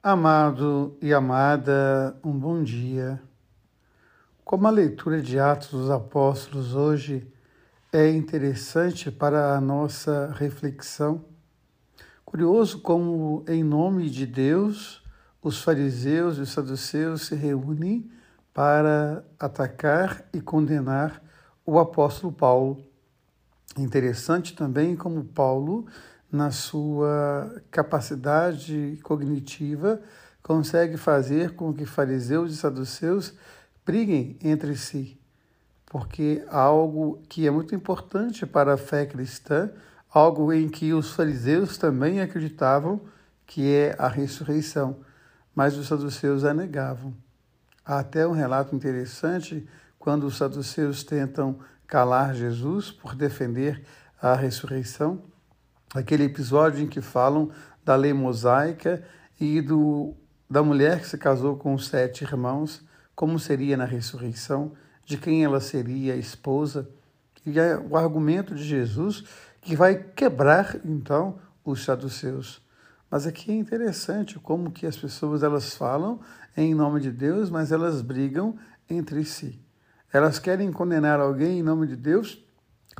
Amado e amada, um bom dia. Como a leitura de Atos dos Apóstolos hoje é interessante para a nossa reflexão. Curioso como, em nome de Deus, os fariseus e os saduceus se reúnem para atacar e condenar o apóstolo Paulo. Interessante também como Paulo na sua capacidade cognitiva, consegue fazer com que fariseus e saduceus briguem entre si, porque algo que é muito importante para a fé cristã, algo em que os fariseus também acreditavam, que é a ressurreição, mas os saduceus a negavam. Há até um relato interessante quando os saduceus tentam calar Jesus por defender a ressurreição aquele episódio em que falam da lei mosaica e do, da mulher que se casou com os sete irmãos, como seria na ressurreição, de quem ela seria a esposa, e é o argumento de Jesus que vai quebrar então os saduceus. Mas aqui é interessante como que as pessoas elas falam em nome de Deus, mas elas brigam entre si. Elas querem condenar alguém em nome de Deus,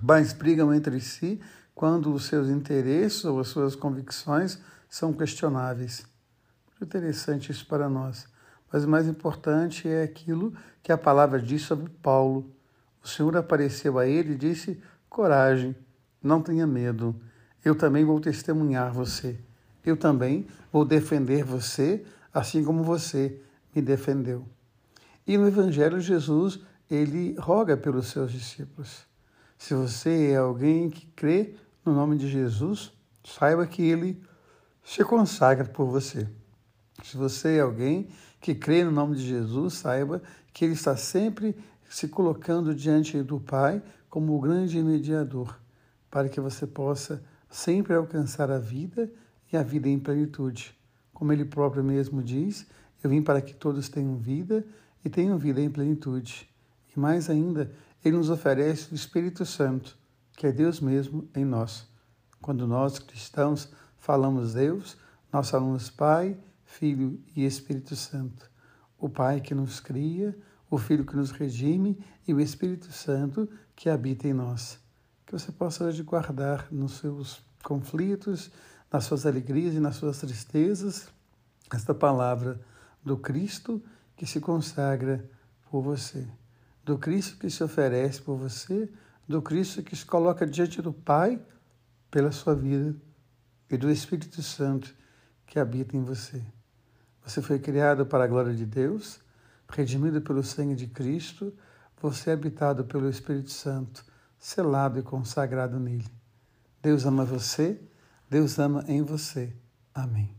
mas brigam entre si quando os seus interesses ou as suas convicções são questionáveis. Muito interessante isso para nós. Mas o mais importante é aquilo que a palavra diz sobre Paulo. O Senhor apareceu a ele e disse: Coragem, não tenha medo. Eu também vou testemunhar você. Eu também vou defender você, assim como você me defendeu. E no Evangelho, Jesus, ele roga pelos seus discípulos. Se você é alguém que crê no nome de Jesus, saiba que ele se consagra por você. Se você é alguém que crê no nome de Jesus, saiba que ele está sempre se colocando diante do Pai como o grande mediador, para que você possa sempre alcançar a vida e a vida em plenitude. Como ele próprio mesmo diz, eu vim para que todos tenham vida e tenham vida em plenitude. E mais ainda, ele nos oferece o Espírito Santo, que é Deus mesmo em nós. Quando nós cristãos falamos Deus, nós falamos Pai, Filho e Espírito Santo. O Pai que nos cria, o Filho que nos redime e o Espírito Santo que habita em nós. Que você possa hoje guardar nos seus conflitos, nas suas alegrias e nas suas tristezas, esta palavra do Cristo que se consagra por você, do Cristo que se oferece por você do Cristo que se coloca diante do Pai pela sua vida e do Espírito Santo que habita em você. Você foi criado para a glória de Deus, redimido pelo sangue de Cristo, você é habitado pelo Espírito Santo, selado e consagrado nele. Deus ama você, Deus ama em você. Amém.